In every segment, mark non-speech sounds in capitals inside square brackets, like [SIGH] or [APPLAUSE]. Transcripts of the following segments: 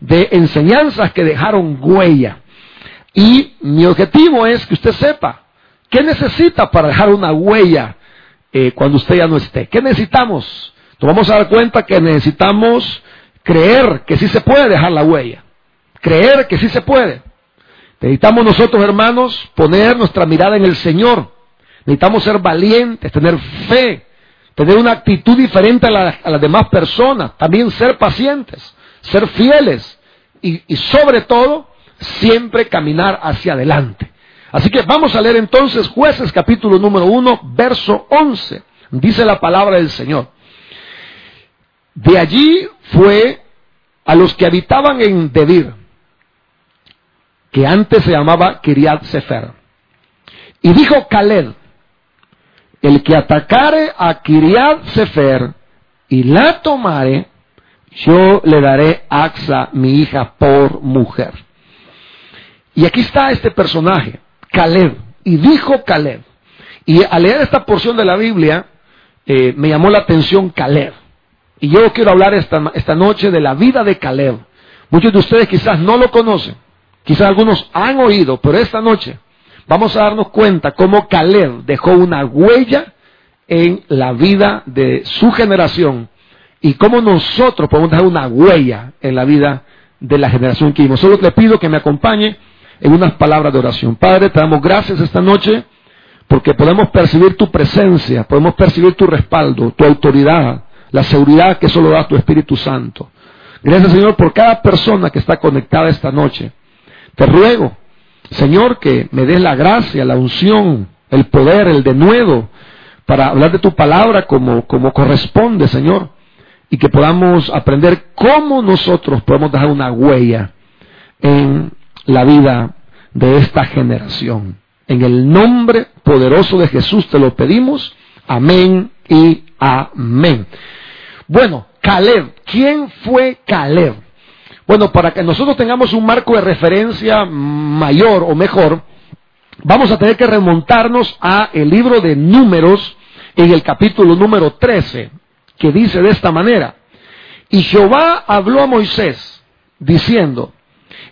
de enseñanzas que dejaron huella. Y mi objetivo es que usted sepa qué necesita para dejar una huella eh, cuando usted ya no esté. ¿Qué necesitamos? Nos vamos a dar cuenta que necesitamos creer que sí se puede dejar la huella. Creer que sí se puede. Necesitamos nosotros, hermanos, poner nuestra mirada en el Señor. Necesitamos ser valientes, tener fe, tener una actitud diferente a, las demás personas, también ser pacientes, ser fieles y, sobre todo siempre caminar hacia adelante. Así que vamos a leer entonces jueces capítulo número 1, verso 11. Dice la palabra del Señor. De allí fue a los que habitaban en Debir, que antes se llamaba Kiriat Sefer. Y dijo Caleb, el que atacare a Kiriat Sefer y la tomare, yo le daré a Axa, mi hija, por mujer. Y aquí está este personaje. Caleb. Y dijo Caleb. Y al leer esta porción de la Biblia, eh, me llamó la atención Caleb. Y yo quiero hablar esta, esta noche de la vida de Caleb. Muchos de ustedes quizás no lo conocen, quizás algunos han oído, pero esta noche vamos a darnos cuenta cómo Caleb dejó una huella en la vida de su generación y cómo nosotros podemos dejar una huella en la vida de la generación que vimos. Solo le pido que me acompañe en unas palabras de oración. Padre, te damos gracias esta noche porque podemos percibir tu presencia, podemos percibir tu respaldo, tu autoridad, la seguridad que solo da tu Espíritu Santo. Gracias Señor por cada persona que está conectada esta noche. Te ruego, Señor, que me des la gracia, la unción, el poder, el denuedo para hablar de tu palabra como, como corresponde, Señor, y que podamos aprender cómo nosotros podemos dejar una huella en la vida de esta generación. En el nombre poderoso de Jesús te lo pedimos. Amén y amén. Bueno, Caleb. ¿Quién fue Caleb? Bueno, para que nosotros tengamos un marco de referencia mayor o mejor, vamos a tener que remontarnos a el libro de Números en el capítulo número 13, que dice de esta manera, y Jehová habló a Moisés diciendo,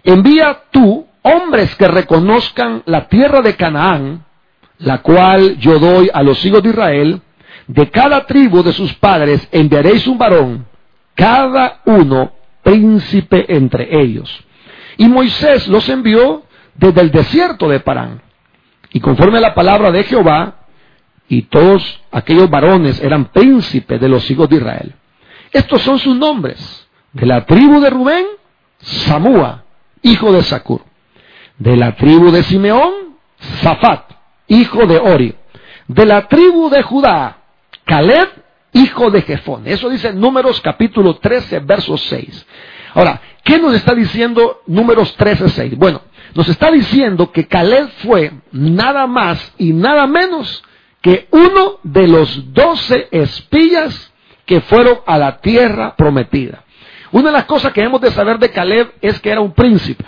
envía tú hombres que reconozcan la tierra de Canaán, la cual yo doy a los hijos de Israel, de cada tribu de sus padres enviaréis un varón, cada uno príncipe entre ellos. Y Moisés los envió desde el desierto de Parán. Y conforme a la palabra de Jehová, y todos aquellos varones eran príncipes de los hijos de Israel. Estos son sus nombres. De la tribu de Rubén, Samúa, hijo de Sacur. De la tribu de Simeón, Zafat, hijo de Ori. De la tribu de Judá, Caleb, hijo de Jefón. Eso dice Números capítulo 13, verso 6. Ahora, ¿qué nos está diciendo Números 13, 6? Bueno, nos está diciendo que Caleb fue nada más y nada menos que uno de los doce espías que fueron a la tierra prometida. Una de las cosas que hemos de saber de Caleb es que era un príncipe.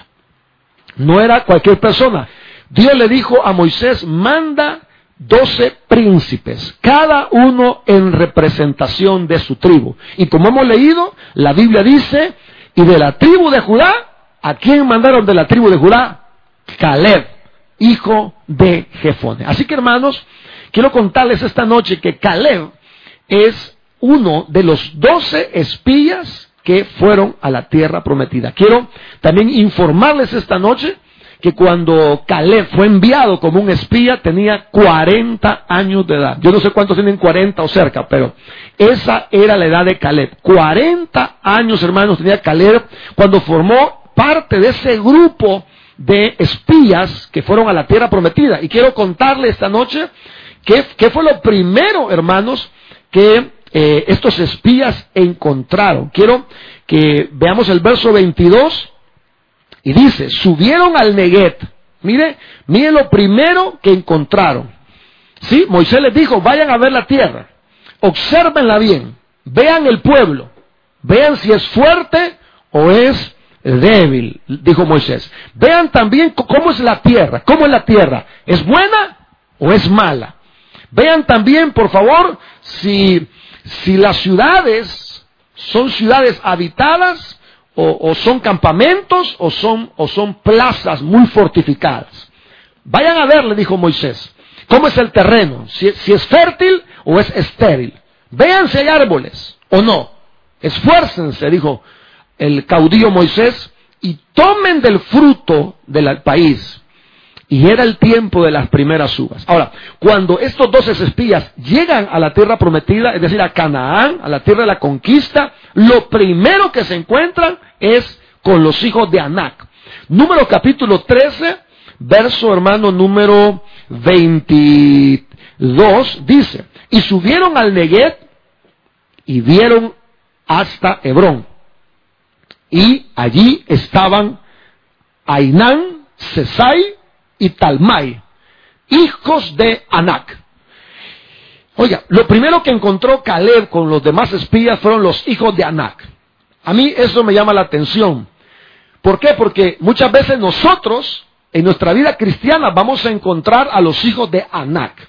No era cualquier persona. Dios le dijo a Moisés, manda doce príncipes, cada uno en representación de su tribu. Y como hemos leído, la Biblia dice, y de la tribu de Judá, ¿a quién mandaron de la tribu de Judá? Caleb, hijo de Jefone. Así que hermanos, quiero contarles esta noche que Caleb es uno de los doce espías que fueron a la tierra prometida. Quiero también informarles esta noche que cuando Caleb fue enviado como un espía tenía 40 años de edad. Yo no sé cuántos tienen 40 o cerca, pero esa era la edad de Caleb. 40 años, hermanos, tenía Caleb cuando formó parte de ese grupo de espías que fueron a la tierra prometida. Y quiero contarle esta noche qué, fue lo primero, hermanos, que eh, estos espías encontraron. Quiero que veamos el verso 22 y dice, subieron al Neguet. Mire, mire lo primero que encontraron. ¿Sí? Moisés les dijo, vayan a ver la tierra, observenla bien, vean el pueblo, vean si es fuerte o es débil, dijo Moisés. Vean también cómo es la tierra, cómo es la tierra, ¿es buena o es mala? Vean también, por favor, si, si las ciudades son ciudades habitadas o, son campamentos o son, o son plazas muy fortificadas. Vayan a ver, le dijo Moisés, cómo es el terreno, si, si es fértil o es estéril. Vean si hay árboles o no. Esfuércense, dijo el caudillo Moisés, y tomen del fruto del país. Y era el tiempo de las primeras uvas. Ahora, cuando estos doce espías llegan a la tierra prometida, es decir, a Canaán, a la tierra de la conquista, lo primero que se encuentran es con los hijos de Anac. Número capítulo 13, verso hermano número 22, dice, y subieron al Neguet y vieron hasta Hebrón. Y allí estaban Ainán, Sesai y Talmai, hijos de Anac. Oiga, lo primero que encontró Caleb con los demás espías fueron los hijos de Anac. A mí eso me llama la atención. ¿Por qué? Porque muchas veces nosotros, en nuestra vida cristiana, vamos a encontrar a los hijos de Anac.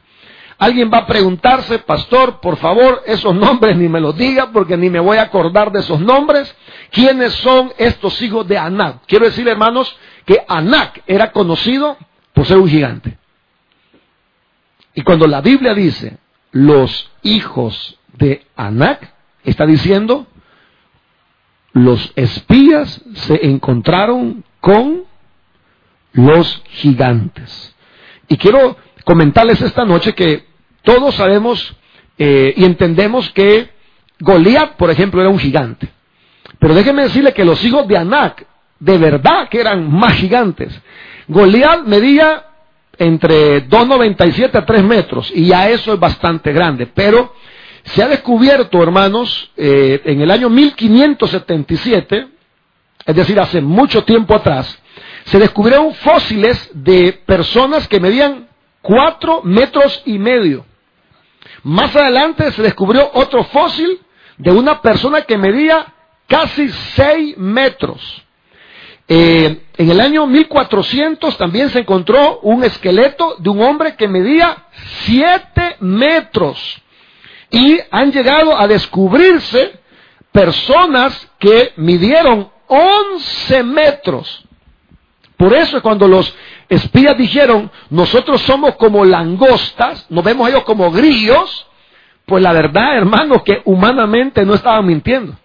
Alguien va a preguntarse, pastor, por favor, esos [LAUGHS] nombres ni me los diga porque ni me voy a acordar de esos nombres. ¿Quiénes son estos hijos de Anac? Quiero decir, hermanos, que Anac era conocido por ser un gigante. Y cuando la Biblia dice los hijos de Anac, está diciendo los espías se encontraron con los gigantes. Y quiero comentarles esta noche que todos sabemos eh, y entendemos que Goliat, por ejemplo, era un gigante. Pero déjenme decirle que los hijos de Anac, de verdad que eran más gigantes. Goliat medía entre 2,97 a 3 metros, y ya eso es bastante grande. Pero se ha descubierto, hermanos, eh, en el año 1577, es decir, hace mucho tiempo atrás, se descubrieron fósiles de personas que medían cuatro metros y medio. Más adelante se descubrió otro fósil de una persona que medía casi seis metros. Eh, en el año 1400 también se encontró un esqueleto de un hombre que medía siete metros. Y han llegado a descubrirse personas que midieron 11 metros. Por eso cuando los espías dijeron, nosotros somos como langostas, nos vemos ellos como grillos, pues la verdad, hermano, que humanamente no estaban mintiendo.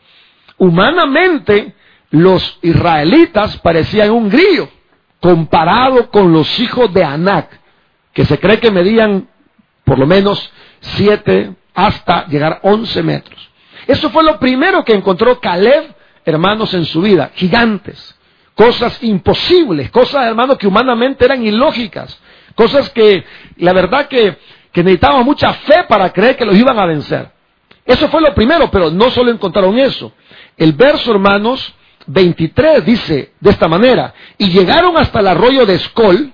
Humanamente, los israelitas parecían un grillo, comparado con los hijos de Anac, que se cree que medían por lo menos siete hasta llegar a once metros. Eso fue lo primero que encontró Caleb, hermanos, en su vida, gigantes cosas imposibles, cosas, hermano, que humanamente eran ilógicas, cosas que la verdad que, que necesitábamos mucha fe para creer que los iban a vencer. Eso fue lo primero, pero no solo encontraron eso. El verso, hermanos, 23 dice de esta manera, y llegaron hasta el arroyo de Escol,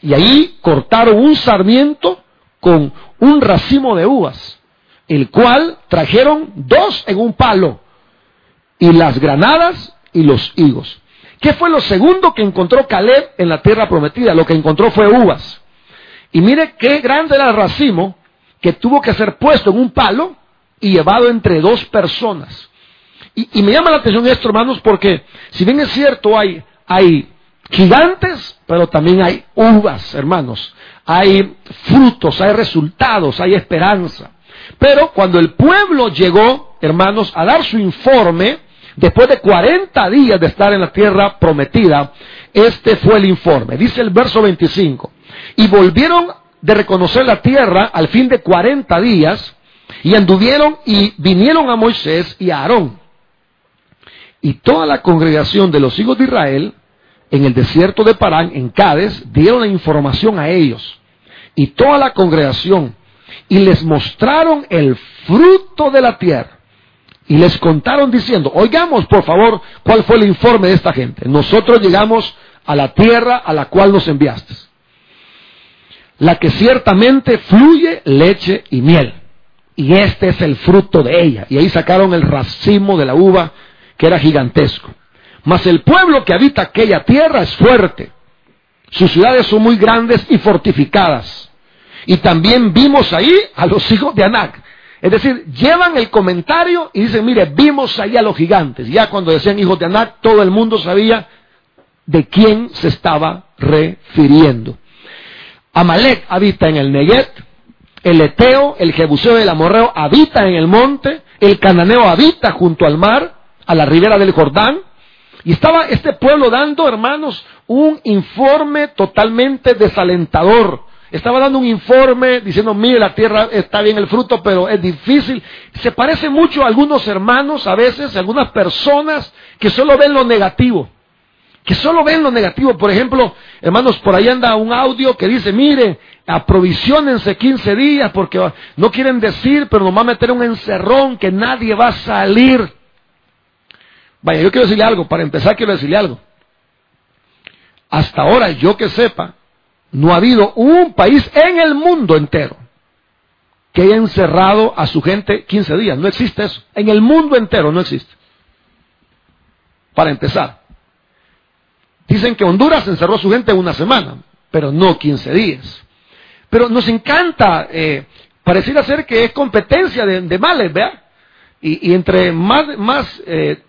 y ahí cortaron un sarmiento con un racimo de uvas, el cual trajeron dos en un palo, y las granadas y los higos. ¿Qué fue lo segundo que encontró Caleb en la tierra prometida? Lo que encontró fue uvas. Y mire qué grande era el racimo que tuvo que ser puesto en un palo y llevado entre dos personas. Y, me llama la atención esto, hermanos, porque si bien es cierto, hay, hay gigantes, pero también hay uvas, hermanos. Hay frutos, hay resultados, hay esperanza. Pero cuando el pueblo llegó, hermanos, a dar su informe, Después de 40 días de estar en la tierra prometida, este fue el informe. Dice el verso 25. Y volvieron de reconocer la tierra al fin de 40 días y anduvieron y vinieron a Moisés y a Aarón. Y toda la congregación de los hijos de Israel en el desierto de Parán, en Cádiz, dieron la información a ellos. Y toda la congregación. Y les mostraron el fruto de la tierra y les contaron diciendo, oigamos por favor cuál fue el informe de esta gente. Nosotros llegamos a la tierra a la cual nos enviaste, la que ciertamente fluye leche y miel. Y este es el fruto de ella. Y ahí sacaron el racimo de la uva que era gigantesco. Mas el pueblo que habita aquella tierra es fuerte. Sus ciudades son muy grandes y fortificadas. Y también vimos ahí a los hijos de Anac Es decir, llevan el comentario y dicen, mire, vimos ahí a los gigantes. Ya cuando decían hijos de Anak, todo el mundo sabía de quién se estaba refiriendo. Amalek habita en el Neget, el Eteo, el Jebuseo el Amorreo habita en el monte, el Cananeo habita junto al mar, a la ribera del Jordán, y estaba este pueblo dando, hermanos, un informe totalmente desalentador. Estaba dando un informe diciendo, mire, la tierra está bien el fruto, pero es difícil. Se parece mucho a algunos hermanos, a veces, a algunas personas que solo ven lo negativo. Que solo ven lo negativo. Por ejemplo, hermanos, por ahí anda un audio que dice, mire, aprovisionense 15 días porque no quieren decir, pero nos va a meter un encerrón que nadie va a salir. Vaya, yo quiero decirle algo, para empezar quiero decirle algo. Hasta ahora, yo que sepa, no ha habido un país en el mundo entero que haya encerrado a su gente 15 días. No existe eso. En el mundo entero no existe. Para empezar. Dicen que Honduras encerró a su gente una semana, pero no 15 días. Pero nos encanta, eh, pareciera ser que es competencia de, males, ¿vea? Y, entre más, más eh,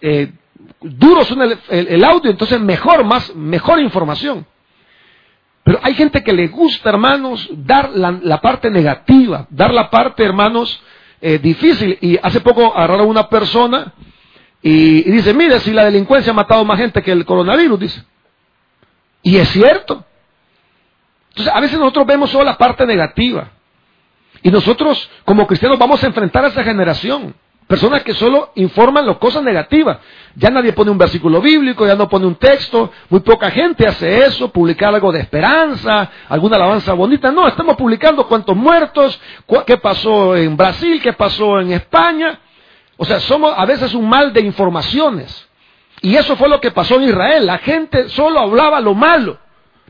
eh, duro suena el, audio, entonces mejor, más, mejor información. Pero hay gente que le gusta, hermanos, dar la, parte negativa, dar la parte, hermanos, eh, difícil. Y hace poco agarraron una persona y, y, dice, mire, si la delincuencia ha matado más gente que el coronavirus, dice. Y es cierto. Entonces, a veces nosotros vemos solo la parte negativa. Y nosotros, como cristianos, vamos a enfrentar a esa generación. Personas que solo informan las cosas negativas. Ya nadie pone un versículo bíblico, ya no pone un texto. Muy poca gente hace eso, publicar algo de esperanza, alguna alabanza bonita. No, estamos publicando cuántos muertos, qué pasó en Brasil, qué pasó en España. O sea, somos a veces un mal de informaciones. Y eso fue lo que pasó en Israel. La gente solo hablaba lo malo.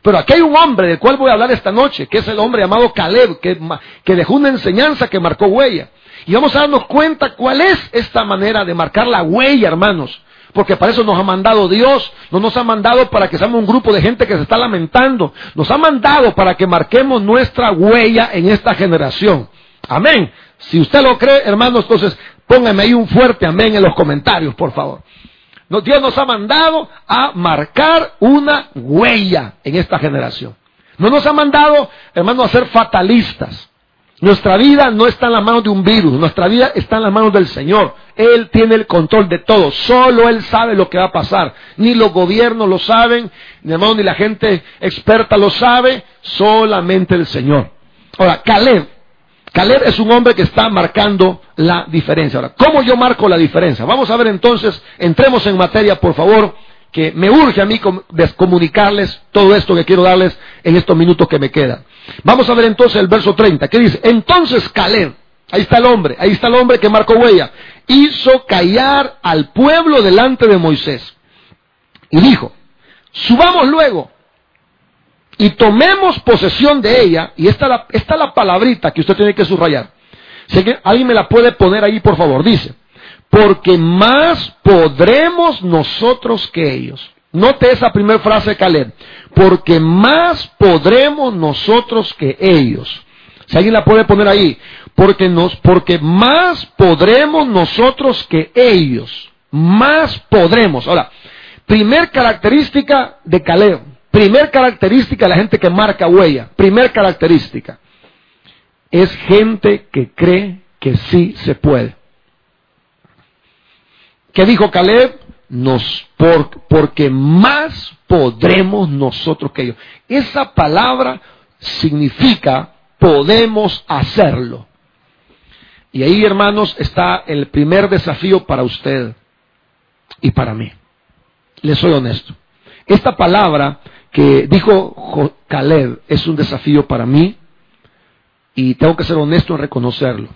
Pero aquí hay un hombre del cual voy a hablar esta noche, que es el hombre llamado Caleb, que, que dejó una enseñanza que marcó huella. Y vamos a darnos cuenta cuál es esta manera de marcar la huella, hermanos. Porque para eso nos ha mandado Dios, no nos ha mandado para que seamos un grupo de gente que se está lamentando, nos ha mandado para que marquemos nuestra huella en esta generación. Amén. Si usted lo cree, hermanos, entonces póngame ahí un fuerte amén en los comentarios, por favor. Dios nos ha mandado a marcar una huella en esta generación. No nos ha mandado, hermanos, a ser fatalistas. Nuestra vida no está en las manos de un virus, nuestra vida está en las manos del Señor. Él tiene el control de todo, solo Él sabe lo que va a pasar. Ni los gobiernos lo saben, ni, hermano, ni la gente experta lo sabe, solamente el Señor. Ahora, Caleb, Caleb es un hombre que está marcando la diferencia. Ahora, ¿cómo yo marco la diferencia? Vamos a ver entonces, entremos en materia, por favor, que me urge a mí comunicarles todo esto que quiero darles en estos minutos que me quedan. Vamos a ver entonces el verso 30, que dice, entonces Caleb, ahí está el hombre, ahí está el hombre que marcó huella, hizo callar al pueblo delante de Moisés. Y dijo, subamos luego y tomemos posesión de ella, y esta la, esta la palabrita que usted tiene que subrayar. Sé que alguien me la puede poner ahí, por favor. Dice, porque más podremos nosotros que ellos. Note esa primera frase de Caleb. Porque más podremos nosotros que ellos. Si alguien la puede poner ahí. Porque, nos, porque más podremos nosotros que ellos. Más podremos. Ahora, primer característica de Caleb. Primer característica de la gente que marca huella. Primer característica. Es gente que cree que sí se puede. ¿Qué dijo Caleb? nos, porque más podremos nosotros que ellos. Esa palabra significa podemos hacerlo. Y ahí, hermanos, está el primer desafío para usted y para mí. Le soy honesto. Esta palabra que dijo Caleb es un desafío para mí y tengo que ser honesto en reconocerlo.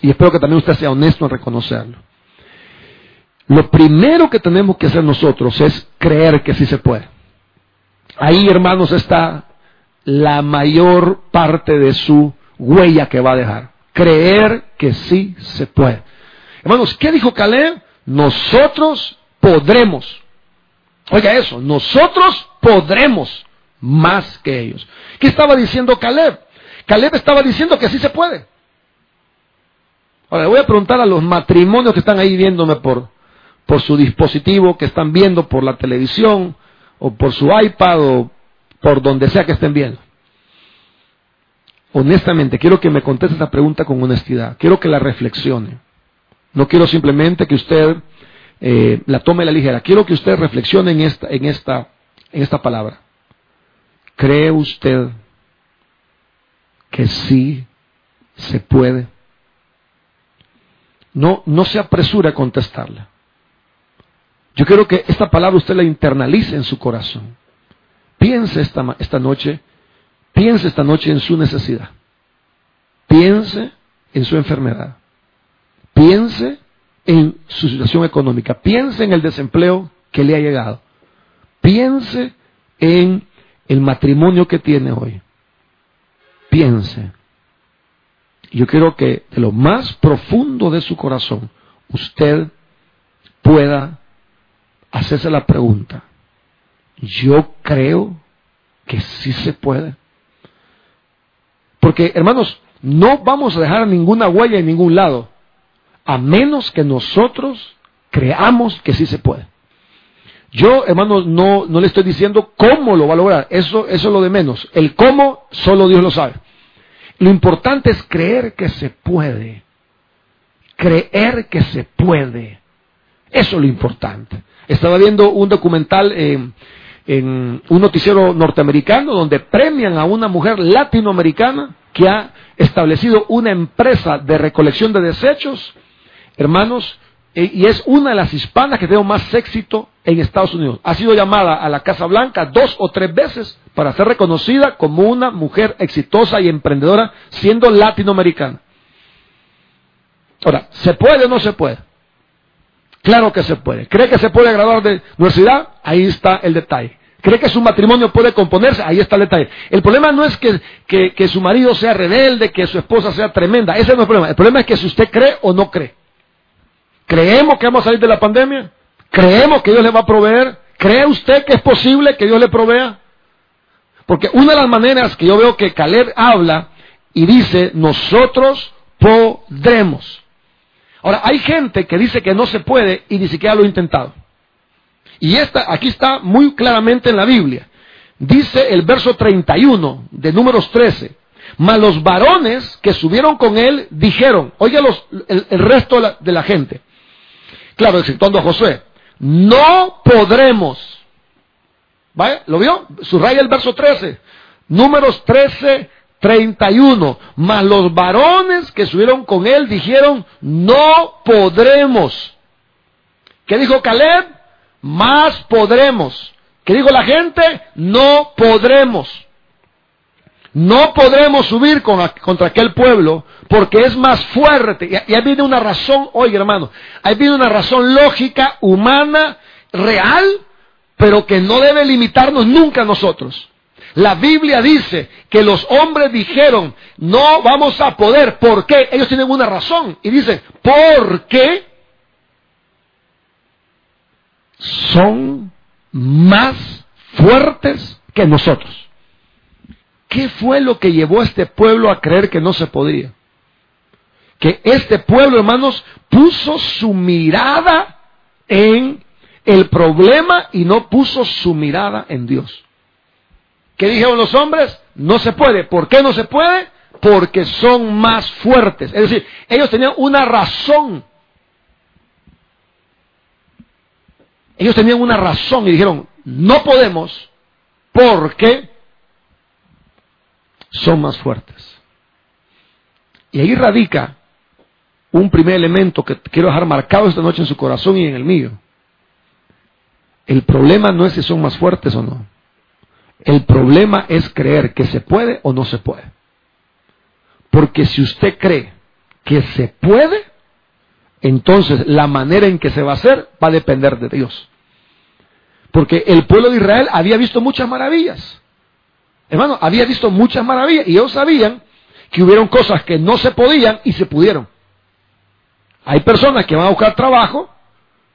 Y espero que también usted sea honesto en reconocerlo. Lo primero que tenemos que hacer nosotros es creer que sí se puede. Ahí, hermanos, está la mayor parte de su huella que va a dejar. Creer que sí se puede. Hermanos, ¿qué dijo Caleb? Nosotros podremos. Oiga eso, nosotros podremos más que ellos. ¿Qué estaba diciendo Caleb? Caleb estaba diciendo que sí se puede. Ahora, le voy a preguntar a los matrimonios que están ahí viéndome por, por su dispositivo, que están viendo por la televisión, o por su iPad, o por donde sea que estén viendo. Honestamente, quiero que me conteste esa pregunta con honestidad. Quiero que la reflexione. No quiero simplemente que usted eh, la tome a la ligera. Quiero que usted reflexione en esta, en esta, en esta palabra. ¿Cree usted que sí se puede? No, no se apresura a contestarla. Yo quiero que esta palabra usted la internalice en su corazón. Piense esta, esta noche, piense esta noche en su necesidad. Piense en su enfermedad. Piense en su situación económica. Piense en el desempleo que le ha llegado. Piense en el matrimonio que tiene hoy. Piense. Yo quiero que de lo más profundo de su corazón usted pueda hacerse la pregunta. Yo creo que sí se puede. Porque, hermanos, no vamos a dejar ninguna huella en ningún lado, a menos que nosotros creamos que sí se puede. Yo, hermanos, no, no le estoy diciendo cómo lo va a lograr. Eso, eso es lo de menos. El cómo, solo Dios lo sabe. Lo importante es creer que se puede. Creer que se puede. Eso es lo importante. Estaba viendo un documental en, en un noticiero norteamericano donde premian a una mujer latinoamericana que ha establecido una empresa de recolección de desechos, hermanos, e, y es una de las hispanas que tiene más éxito en Estados Unidos. Ha sido llamada a la Casa Blanca dos o tres veces para ser reconocida como una mujer exitosa y emprendedora siendo latinoamericana. Ahora, ¿se puede o no se puede? Claro que se puede. ¿Cree que se puede graduar de universidad? Ahí está el detalle. ¿Cree que su matrimonio puede componerse? Ahí está el detalle. El problema no es que, que, su marido sea rebelde, que su esposa sea tremenda. Ese no es el problema. El problema es que si usted cree o no cree. ¿Creemos que vamos a salir de la pandemia? ¿Creemos que Dios le va a proveer? ¿Cree usted que es posible que Dios le provea? Porque una de las maneras que yo veo que Caleb habla y dice, nosotros podremos. Ahora, hay gente que dice que no se puede y ni siquiera lo ha intentado. Y esta, aquí está muy claramente en la Biblia. Dice el verso 31 de números 13. Mas los varones que subieron con él dijeron, oye los, el, resto de la, de la, gente. Claro, exceptuando a Josué. No podremos. ¿Vale? ¿Lo vio? Subraya el verso 13. Números 13, 31. Mas los varones que subieron con él dijeron, no podremos. ¿Qué dijo Caleb? más podremos. ¿Qué digo la gente? No podremos. No podremos subir contra aquel pueblo porque es más fuerte. Y, ahí viene una razón, oye hermano, ahí viene una razón lógica, humana, real, pero que no debe limitarnos nunca a nosotros. La Biblia dice que los hombres dijeron, no vamos a poder. ¿Por qué? Ellos tienen una razón. Y dicen, ¿por qué? son más fuertes que nosotros. ¿Qué fue lo que llevó a este pueblo a creer que no se podía? Que este pueblo, hermanos, puso su mirada en el problema y no puso su mirada en Dios. ¿Qué dijeron los hombres? No se puede. ¿Por qué no se puede? Porque son más fuertes. Es decir, ellos tenían una razón Ellos tenían una razón y dijeron, no podemos porque son más fuertes. Y ahí radica un primer elemento que quiero dejar marcado esta noche en su corazón y en el mío. El problema no es si son más fuertes o no. El problema es creer que se puede o no se puede. Porque si usted cree que se puede, entonces la manera en que se va a hacer va a depender de Dios. Porque el pueblo de Israel había visto muchas maravillas. Hermano, había visto muchas maravillas y ellos sabían que hubieron cosas que no se podían y se pudieron. Hay personas que van a buscar trabajo,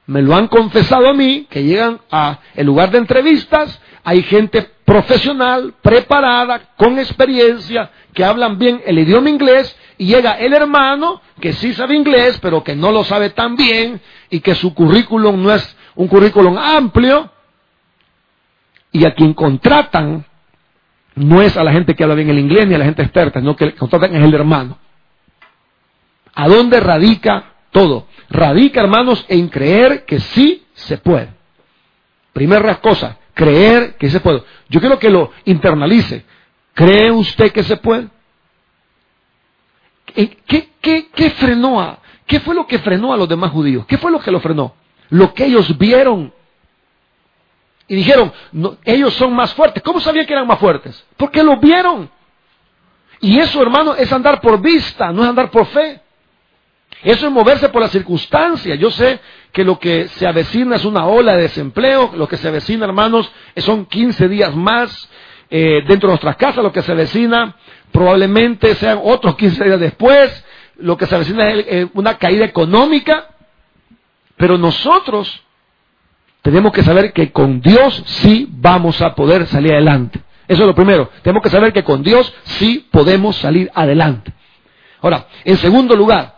me lo han confesado a mí, que llegan a el lugar de entrevistas, hay gente profesional, preparada, con experiencia, que hablan bien el idioma inglés y llega el hermano que sí sabe inglés, pero que no lo sabe tan bien y que su currículum no es un currículum amplio y a quien contratan no es a la gente que habla bien el inglés ni a la gente experta, sino que contratan es el hermano. ¿A dónde radica todo? Radica, hermanos, en creer que sí se puede. Primera cosa, creer que se puede. Yo quiero que lo internalice. ¿Cree usted que se puede? ¿Qué, qué, frenó a, qué fue lo que frenó a los demás judíos? ¿Qué fue lo que lo frenó? Lo que ellos vieron. Y dijeron, ellos son más fuertes. ¿Cómo sabían que eran más fuertes? Porque lo vieron. Y eso, hermano, es andar por vista, no es andar por fe. Eso es moverse por las circunstancias. Yo sé que lo que se avecina es una ola de desempleo. Lo que se avecina, hermanos, son 15 días más eh, dentro de nuestras casas. Lo que se avecina probablemente sean otros 15 días después. Lo que se avecina es eh, una caída económica. Pero nosotros tenemos que saber que con Dios sí vamos a poder salir adelante. Eso es lo primero. Tenemos que saber que con Dios sí podemos salir adelante. Ahora, en segundo lugar,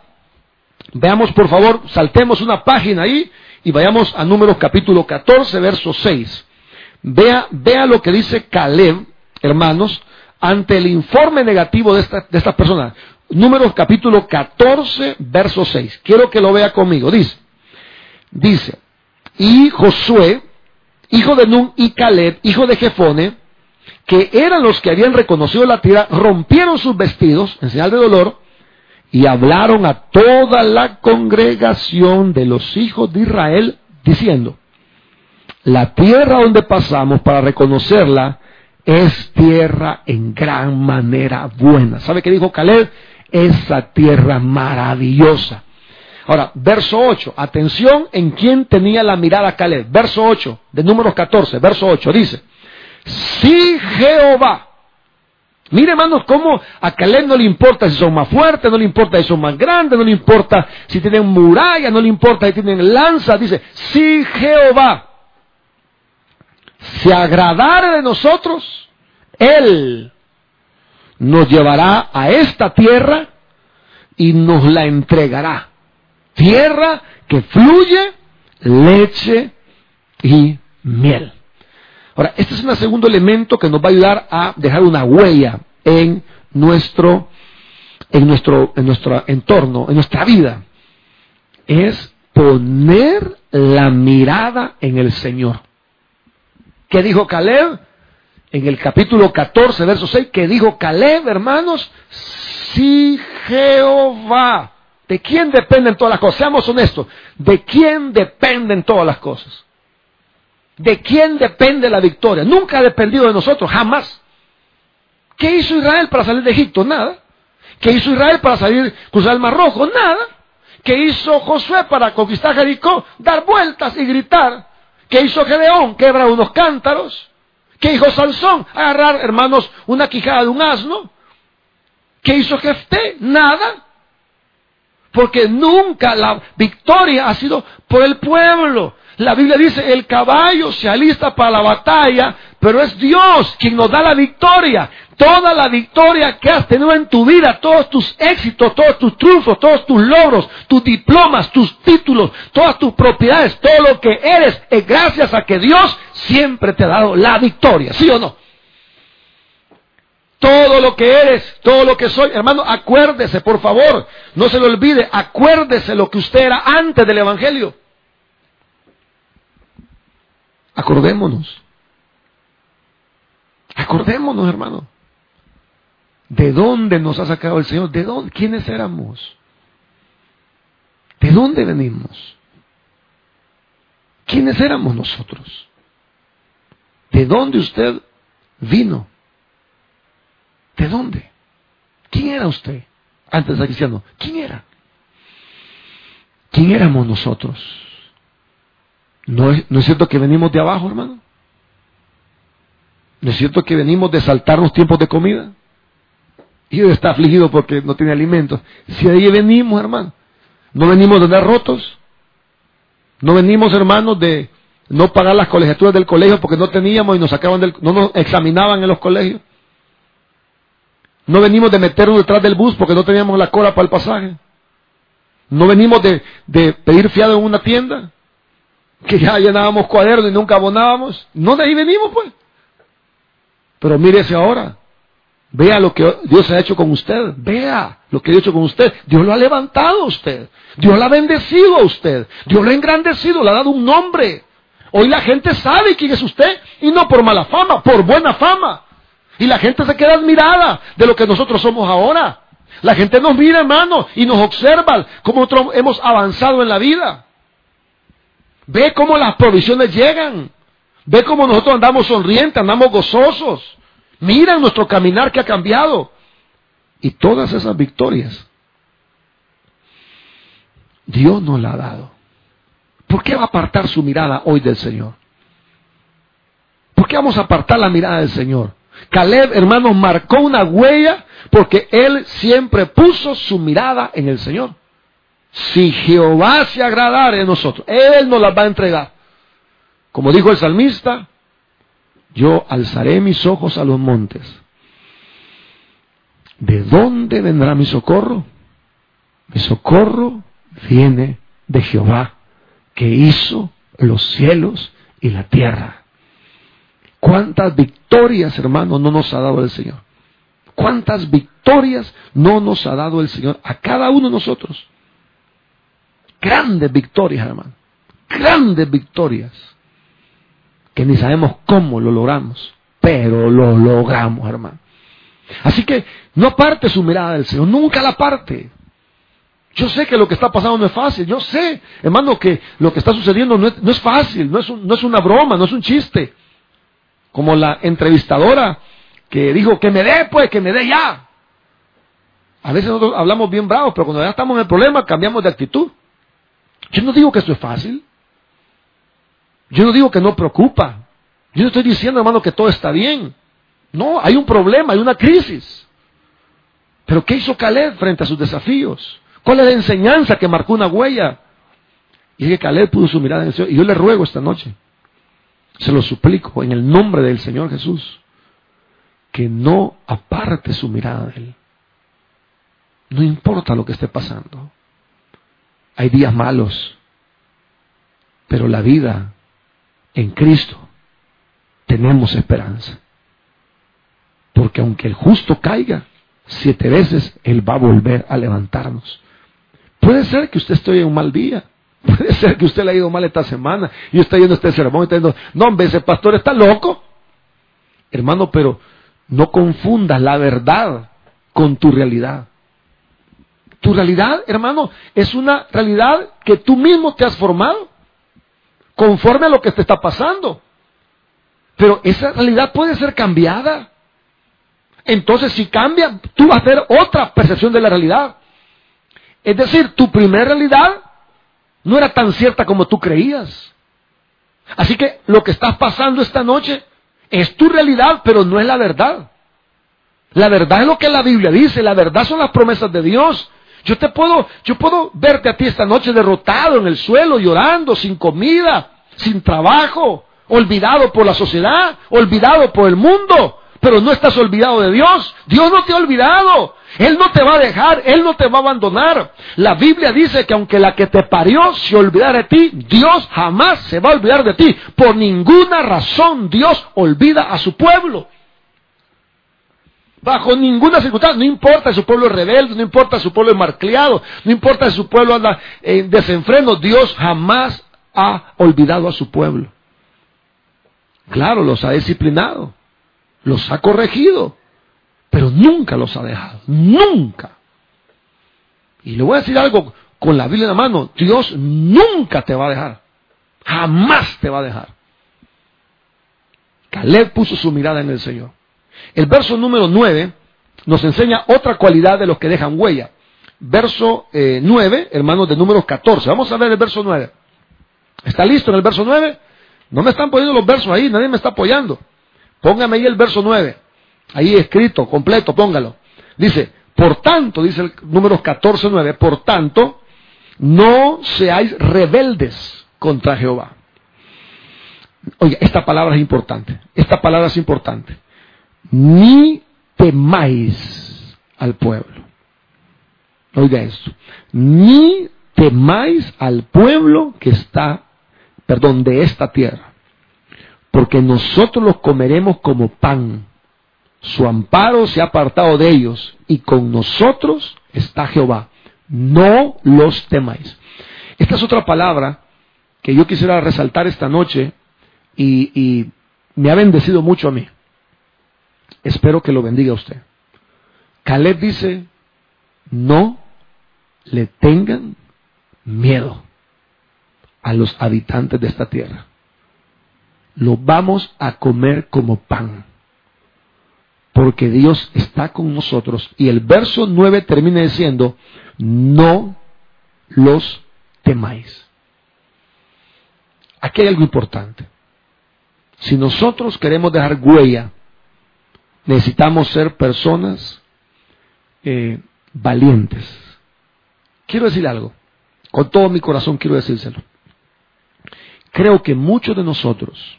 Veamos por favor, saltemos una página ahí y vayamos a números capítulo 14, verso 6. Vea, vea lo que dice Caleb, hermanos, ante el informe negativo de esta, de esta persona. Números capítulo 14, verso 6. Quiero que lo vea conmigo. Dice, dice, y Josué, hijo de Nun, y Caleb, hijo de Jefone, que eran los que habían reconocido la tierra, rompieron sus vestidos en señal de dolor, y hablaron a toda la congregación de los hijos de Israel diciendo, la tierra donde pasamos para reconocerla es tierra en gran manera buena. ¿Sabe qué dijo Caleb? Esa tierra maravillosa. Ahora, verso 8, atención en quién tenía la mirada Caleb. Verso 8, de números 14, verso 8, dice, si Jehová Mire, hermanos, cómo a Caleb no le importa si son más fuertes, no le importa si son más grandes, no le importa si tienen muralla, no le importa si tienen lanza. Dice, si Jehová se agradare de nosotros, Él nos llevará a esta tierra y nos la entregará. Tierra que fluye leche y miel. Ahora, este es un segundo elemento que nos va a ayudar a dejar una huella en nuestro, en nuestro, en nuestro entorno, en nuestra vida. Es poner la mirada en el Señor. ¿Qué dijo Caleb? En el capítulo 14, verso 6, ¿qué dijo Caleb, hermanos? Si Jehová. ¿De quién dependen todas las cosas? Seamos honestos. ¿De quién dependen todas las cosas? ¿De quién depende la victoria? Nunca ha dependido de nosotros, jamás. ¿Qué hizo Israel para salir de Egipto? Nada. ¿Qué hizo Israel para salir, cruzar el Mar Rojo? Nada. ¿Qué hizo Josué para conquistar Jericó? Dar vueltas y gritar. ¿Qué hizo Gedeón? Quebrar unos cántaros. ¿Qué hizo Sansón? Agarrar, hermanos, una quijada de un asno. ¿Qué hizo Jefté? Nada. Porque nunca la victoria ha sido por el pueblo. La Biblia dice, el caballo se alista para la batalla, pero es Dios quien nos da la victoria. Toda la victoria que has tenido en tu vida, todos tus éxitos, todos tus triunfos, todos tus logros, tus diplomas, tus títulos, todas tus propiedades, todo lo que eres, es gracias a que Dios siempre te ha dado la victoria. ¿Sí o no? Todo lo que eres, todo lo que soy, hermano, acuérdese, por favor, no se lo olvide, acuérdese lo que usted era antes del Evangelio. Acordémonos. Acordémonos, hermano. ¿De dónde nos ha sacado el Señor? ¿De dónde? ¿Quiénes éramos? ¿De dónde venimos? ¿Quiénes éramos nosotros? ¿De dónde usted vino? ¿De dónde? ¿Quién era usted antes de ser cristiano? ¿Quién era? ¿Quién éramos nosotros? ¿No es, cierto que venimos de abajo, hermano? ¿No es cierto que venimos de saltarnos tiempos de comida? Y está afligido porque no tiene alimentos. Si ahí venimos, hermano. No venimos de andar rotos. No venimos, hermanos, de no pagar las colegiaturas del colegio porque no teníamos y nos sacaban del, no nos examinaban en los colegios. No venimos de meternos detrás del bus porque no teníamos la cola para el pasaje. No venimos de, de pedir fiado en una tienda, que ya llenábamos cuadernos y nunca abonábamos. No de ahí venimos, pues. Pero mírese ahora. Vea lo que Dios ha hecho con usted. Vea lo que ha hecho con usted. Dios lo ha levantado a usted. Dios lo ha bendecido a usted. Dios lo ha engrandecido, le ha dado un nombre. Hoy la gente sabe quién es usted y no por mala fama, por buena fama. Y la gente se queda admirada de lo que nosotros somos ahora. La gente nos mira, hermano, y nos observa cómo nosotros hemos avanzado en la vida. Ve cómo las provisiones llegan. Ve cómo nosotros andamos sonrientes, andamos gozosos. Mira nuestro caminar que ha cambiado. Y todas esas victorias, Dios nos la ha dado. ¿Por qué va a apartar su mirada hoy del Señor? ¿Por qué vamos a apartar la mirada del Señor? Caleb, hermanos, marcó una huella porque él siempre puso su mirada en el Señor. Si Jehová se agradare de nosotros, Él nos las va a entregar. Como dijo el salmista, yo alzaré mis ojos a los montes. ¿De dónde vendrá mi socorro? Mi socorro viene de Jehová, que hizo los cielos y la tierra. ¿Cuántas victorias, hermano, no nos ha dado el Señor? ¿Cuántas victorias no nos ha dado el Señor a cada uno de nosotros? Grandes victorias, hermano. Grandes victorias. Que ni sabemos cómo lo logramos, pero lo logramos, hermano. Así que no aparte su mirada del Señor, nunca la parte. Yo sé que lo que está pasando no es fácil. Yo sé, hermano, que lo que está sucediendo no es, fácil, no es, no es una broma, no es un chiste. Como la entrevistadora que dijo, que me dé, pues, que me dé ya. A veces nosotros hablamos bien bravos, pero cuando ya estamos en el problema cambiamos de actitud. Yo no digo que esto es fácil. Yo no digo que no preocupa. Yo no estoy diciendo, hermano, que todo está bien. No, hay un problema, hay una crisis. Pero ¿qué hizo Caleb frente a sus desafíos? ¿Cuál es la enseñanza que marcó una huella? Y es que Caleb pudo su mirada en el Señor. Y yo le ruego esta noche, se lo suplico en el nombre del Señor Jesús, que no aparte su mirada de Él. No importa lo que esté pasando. Hay días malos, pero la vida en Cristo tenemos esperanza. Porque aunque el justo caiga siete veces, Él va a volver a levantarnos. Puede ser que usted esté en un mal día. [LAUGHS] Puede ser que usted le haya ido mal esta semana y usted yendo este sermón y está diciendo, no, hombre, ese pastor está loco. Hermano, pero no confundas la verdad con tu realidad. Tu realidad, hermano, es una realidad que tú mismo te has formado, conforme a lo que te está pasando. Pero esa realidad puede ser cambiada. Entonces, si cambia, tú vas a hacer otra percepción de la realidad. Es decir, tu primera realidad no era tan cierta como tú creías. Así que lo que estás pasando esta noche es tu realidad, pero no es la verdad. La verdad es lo que la Biblia dice, la verdad son las promesas de Dios. Yo te puedo, yo puedo verte a ti esta noche derrotado en el suelo, llorando, sin comida, sin trabajo, olvidado por la sociedad, olvidado por el mundo, pero no estás olvidado de Dios. Dios no te ha olvidado. Él no te va a dejar, Él no te va a abandonar. La Biblia dice que aunque la que te parió se olvidara de ti, Dios jamás se va a olvidar de ti. Por ninguna razón Dios olvida a su pueblo. Bajo ninguna circunstancia, no importa si su pueblo es rebelde, no importa si su pueblo es marcleado, no importa si su pueblo anda en desenfreno, Dios jamás ha olvidado a su pueblo. Claro, los ha disciplinado, los ha corregido, pero nunca los ha dejado, nunca. Y le voy a decir algo con la Biblia en la mano, Dios nunca te va a dejar, jamás te va a dejar. Caleb puso su mirada en el Señor. El verso número 9 nos enseña otra cualidad de los que dejan huella. Verso 9, eh, hermanos, de número 14. Vamos a ver el verso 9. ¿Está listo en el verso 9? No me están poniendo los versos ahí, nadie me está apoyando. Póngame ahí el verso 9. Ahí escrito, completo, póngalo. Dice, por tanto, dice el número 14, 9, por tanto, no seáis rebeldes contra Jehová. Oye, esta palabra es importante. Esta palabra es importante ni temáis. al pueblo. Oiga esto. Ni temáis al pueblo que está, perdón, de esta tierra. Porque nosotros los comeremos como pan. Su amparo se ha apartado de ellos y con nosotros está Jehová. No los temáis. Esta es otra palabra que yo quisiera resaltar esta noche y, y me ha bendecido mucho a mí. Espero que lo bendiga usted. Caleb dice, no le tengan miedo a los habitantes de esta tierra. Lo vamos a comer como pan. Porque Dios está con nosotros. Y el verso 9 termina diciendo, no los temáis. Aquí hay algo importante. Si nosotros queremos dejar huella, necesitamos ser personas eh, valientes. Quiero decir algo, con todo mi corazón quiero decírselo. Creo que muchos de nosotros,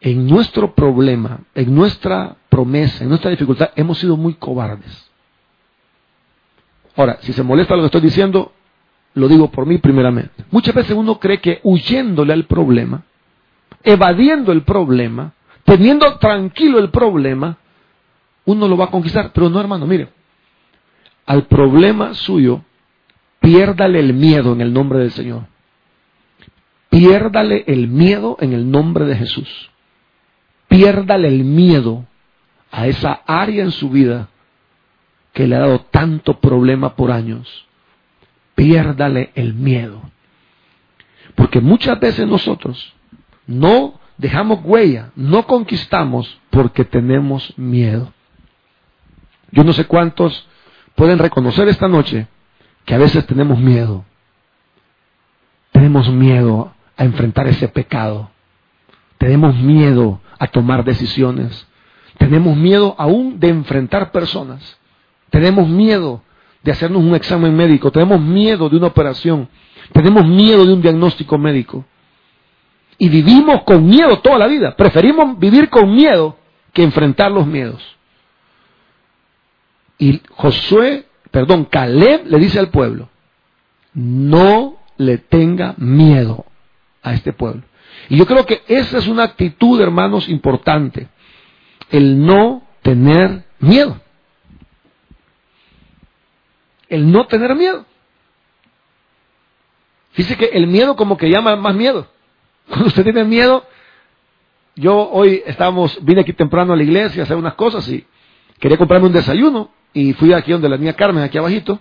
en nuestro problema, en nuestra promesa, en nuestra dificultad, hemos sido muy cobardes. Ahora, si se molesta lo que estoy diciendo, lo digo por mí primeramente. Muchas veces uno cree que huyéndole al problema, evadiendo el problema, teniendo tranquilo el problema, uno lo va a conquistar. Pero no, hermano, mire, al problema suyo, piérdale el miedo en el nombre del Señor. Piérdale el miedo en el nombre de Jesús. Piérdale el miedo a esa área en su vida que le ha dado tanto problema por años. Piérdale el miedo. Porque muchas veces nosotros no dejamos huella, no conquistamos porque tenemos miedo. Yo no sé cuántos pueden reconocer esta noche que a veces tenemos miedo. Tenemos miedo a enfrentar ese pecado. Tenemos miedo a tomar decisiones. Tenemos miedo aún de enfrentar personas. Tenemos miedo de hacernos un examen médico. Tenemos miedo de una operación. Tenemos miedo de un diagnóstico médico. Y vivimos con miedo toda la vida. Preferimos vivir con miedo que enfrentar los miedos. Y Josué, perdón, Caleb le dice al pueblo, no le tenga miedo a este pueblo. Y yo creo que esa es una actitud, hermanos, importante. El no tener miedo. El no tener miedo. Fíjese que el miedo como que llama más miedo. Cuando usted tiene miedo, yo hoy estamos, vine aquí temprano a la iglesia a hacer unas cosas y quería comprarme un desayuno y fui aquí donde la niña Carmen, aquí abajito,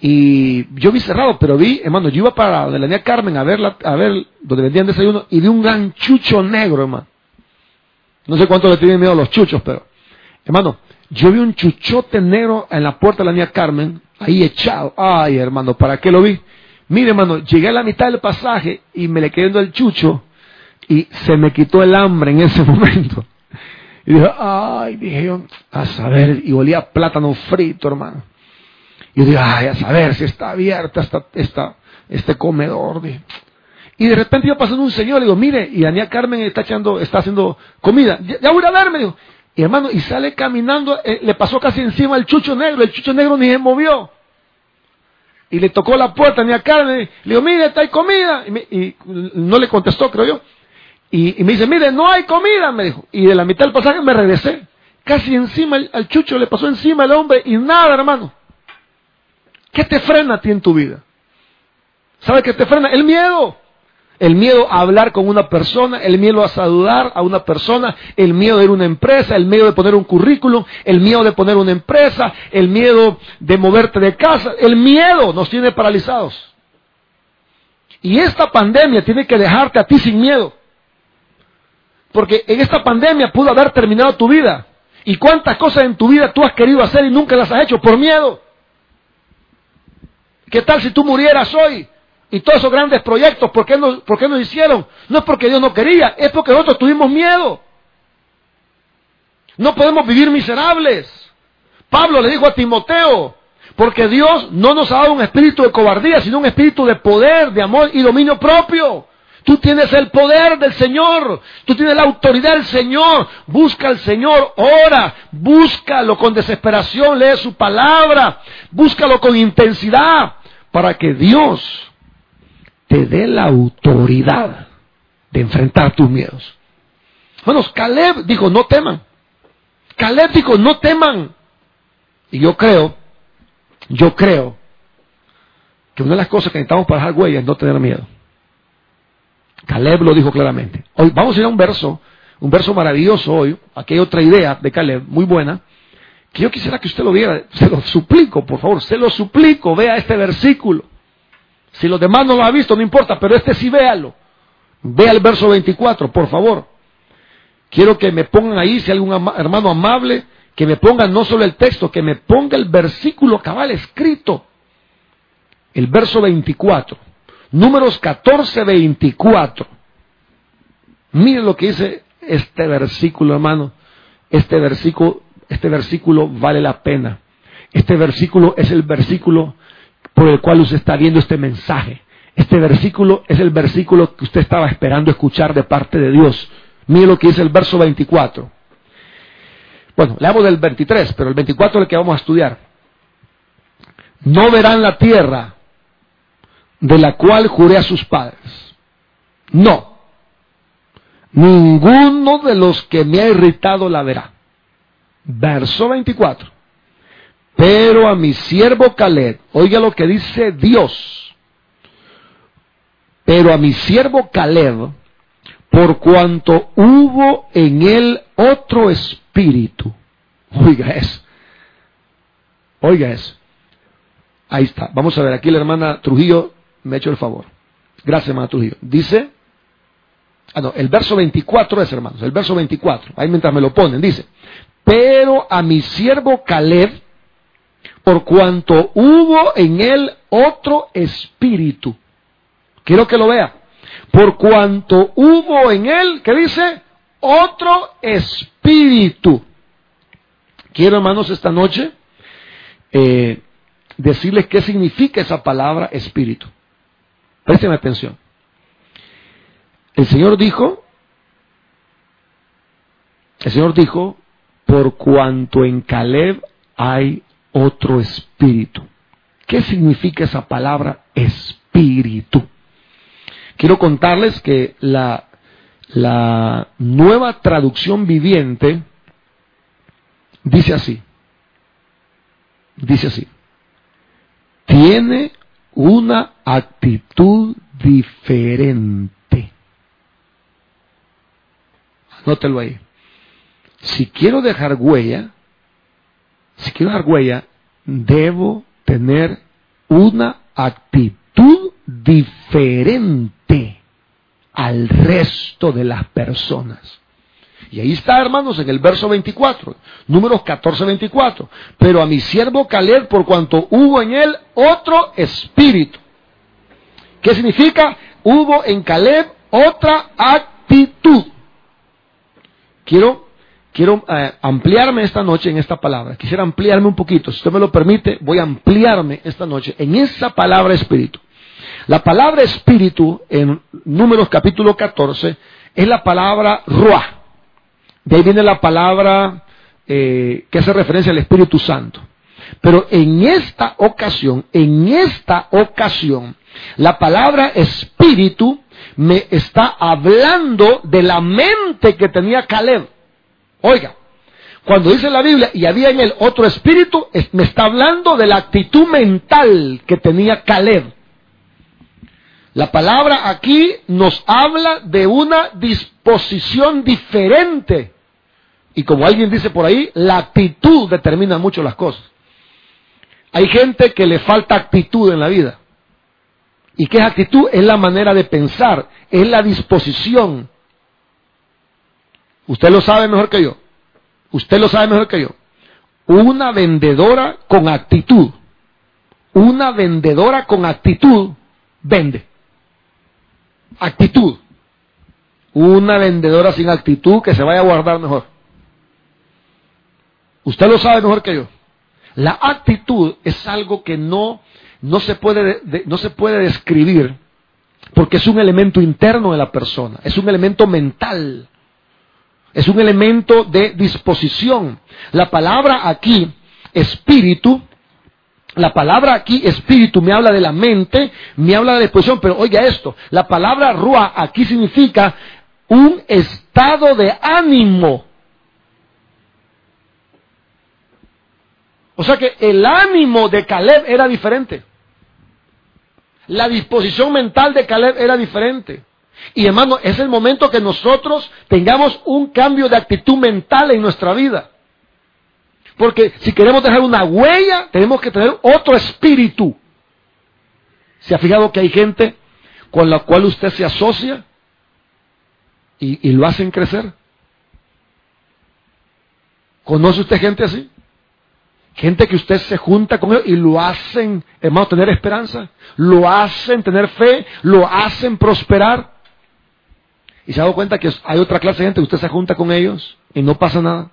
y yo vi cerrado, pero vi, hermano, yo iba para donde la niña Carmen a ver, a ver donde vendían desayuno y vi un gran chucho negro, hermano. No sé cuánto le tienen miedo a los chuchos, pero, hermano, yo vi un chuchote negro en la puerta de la niña Carmen, ahí echado. Ay, hermano, ¿para qué lo vi? Mire, hermano, llegué a la mitad del pasaje y me le quedé el chucho y se me quitó el hambre en ese [LAUGHS] momento. Y dije, ay, dije yo, a saber, y olía plátano frito, hermano. Y dije, ay, a saber si está abierta esta, esta, este comedor. Y de repente yo pasando un señor, le digo, mire, y Daniel Carmen está echando, está haciendo comida. Ya, voy a ver, me dijo. Y hermano, y sale caminando, eh, le pasó casi encima el chucho negro, el chucho negro ni se movió y le tocó la puerta a Carmen, le digo, mire, está hay comida, y, no le contestó, creo yo, y, me dice, mire, no hay comida, me dijo, y de la mitad del pasaje me regresé, casi encima, al chucho le pasó encima el hombre, y nada, hermano. ¿Qué te frena a ti en tu vida? ¿Sabe qué te frena? El miedo. El miedo a hablar con una persona, el miedo a saludar a una persona, el miedo de ir a una empresa, el miedo de poner un currículum, el miedo de poner una empresa, el miedo de moverte de casa. El miedo nos tiene paralizados. Y esta pandemia tiene que dejarte a ti sin miedo. Porque en esta pandemia pudo haber terminado tu vida. ¿Y cuántas cosas en tu vida tú has querido hacer y nunca las has hecho por miedo? ¿Qué tal si tú murieras hoy? Y todos esos grandes proyectos, ¿por qué, no, ¿por qué hicieron? No es porque Dios no quería, es porque nosotros tuvimos miedo. No podemos vivir miserables. Pablo le dijo a Timoteo, porque Dios no nos ha dado un espíritu de cobardía, sino un espíritu de poder, de amor y dominio propio. Tú tienes el poder del Señor, tú tienes la autoridad del Señor. Busca al Señor, ora, búscalo con desesperación, lee su palabra, búscalo con intensidad para que Dios te dé la autoridad de enfrentar tus miedos. Bueno, Caleb dijo, no teman. Caleb dijo, no teman. Y yo creo, yo creo que una de las cosas que necesitamos para dejar huella es no tener miedo. Caleb lo dijo claramente. Hoy vamos a ir a un verso, un verso maravilloso hoy. Aquí hay otra idea de Caleb, muy buena, que yo quisiera que usted lo viera. Se lo suplico, por favor, se lo suplico, vea este versículo. Si los demás no lo han visto, no importa, pero este sí véalo. Vea el verso 24, por favor. Quiero que me pongan ahí, si hay algún hermano amable, que me ponga no solo el texto, que me ponga el versículo cabal escrito. El verso 24. Números 14, 24. Miren lo que dice este versículo, hermano. Este versículo, este versículo vale la pena. Este versículo es el versículo por el cual usted está viendo este mensaje. Este versículo es el versículo que usted estaba esperando escuchar de parte de Dios. Mire lo que dice el verso 24. Bueno, le hablo del 23, pero el 24 es el que vamos a estudiar. No verán la tierra de la cual juré a sus padres. No. Ninguno de los que me ha irritado la verá. Verso 24. Pero a mi siervo Caleb, oiga lo que dice Dios. Pero a mi siervo Caleb, por cuanto hubo en él otro espíritu. Oiga eso. Oiga eso. Ahí está. Vamos a ver, aquí la hermana Trujillo me ha hecho el favor. Gracias, hermana Trujillo. Dice, ah, no, el verso 24 es, hermanos, el verso 24. Ahí mientras me lo ponen, dice, pero a mi siervo Caleb, por cuanto hubo en él otro espíritu. Quiero que lo vea por cuanto hubo en él, ¿qué dice? Otro espíritu. Quiero, hermanos, esta noche eh, decirles qué significa esa palabra espíritu. Presten atención. El Señor dijo, el Señor dijo, por cuanto en Caleb hay otro espíritu. ¿Qué significa esa palabra espíritu? Quiero contarles que la, la nueva traducción viviente dice así. Dice así. Tiene una actitud diferente. Anótelo ahí. Si quiero dejar huella, si quiero dejar huella, debo tener una actitud diferente al resto de las personas. Y ahí está, hermanos, en el verso 24, números 14, 24. Pero a mi siervo Caleb, por cuanto hubo en él otro espíritu. ¿Qué significa? Hubo en Caleb otra actitud. Quiero, quiero eh, ampliarme esta noche en esta palabra. Quisiera ampliarme un poquito. Si usted me lo permite, voy a ampliarme esta noche en esa palabra espíritu. La palabra espíritu en Números capítulo 14 es la palabra ruah. De ahí viene la palabra eh, que hace referencia al Espíritu Santo. Pero en esta ocasión, en esta ocasión, la palabra espíritu me está hablando de la mente que tenía Caleb. Oiga, cuando dice la Biblia y había en él otro espíritu, me está hablando de la actitud mental que tenía Caleb. La palabra aquí nos habla de una disposición diferente. Y como alguien dice por ahí, la actitud determina mucho las cosas. Hay gente que le falta actitud en la vida. ¿Y qué es actitud? Es la manera de pensar, es la disposición. Usted lo sabe mejor que yo. Usted lo sabe mejor que yo. Una vendedora con actitud. Una vendedora con actitud vende actitud. Una vendedora sin actitud que se vaya a guardar mejor. Usted lo sabe mejor que yo. La actitud es algo que no, no, se, puede, no se puede describir Porque es un elemento interno de la persona, es un elemento mental, es un elemento de disposición. La palabra aquí, espíritu, la palabra aquí, espíritu, me habla de la mente, me habla de la disposición, pero oiga esto, la palabra rúa aquí significa un estado de ánimo. O sea que el ánimo de Caleb era diferente. La disposición mental de Caleb era diferente. Y hermano, es el momento que nosotros tengamos un cambio de actitud mental en nuestra vida. Porque si queremos dejar una huella, tenemos que tener otro espíritu. ¿Se ha fijado que hay gente con la cual usted se asocia y, lo hacen crecer? ¿Conoce usted gente así? Gente que usted se junta con ellos y lo hacen, hermano, tener esperanza, lo hacen tener fe, lo hacen prosperar. Y se ha dado cuenta que hay otra clase de gente que usted se junta con ellos y no pasa nada.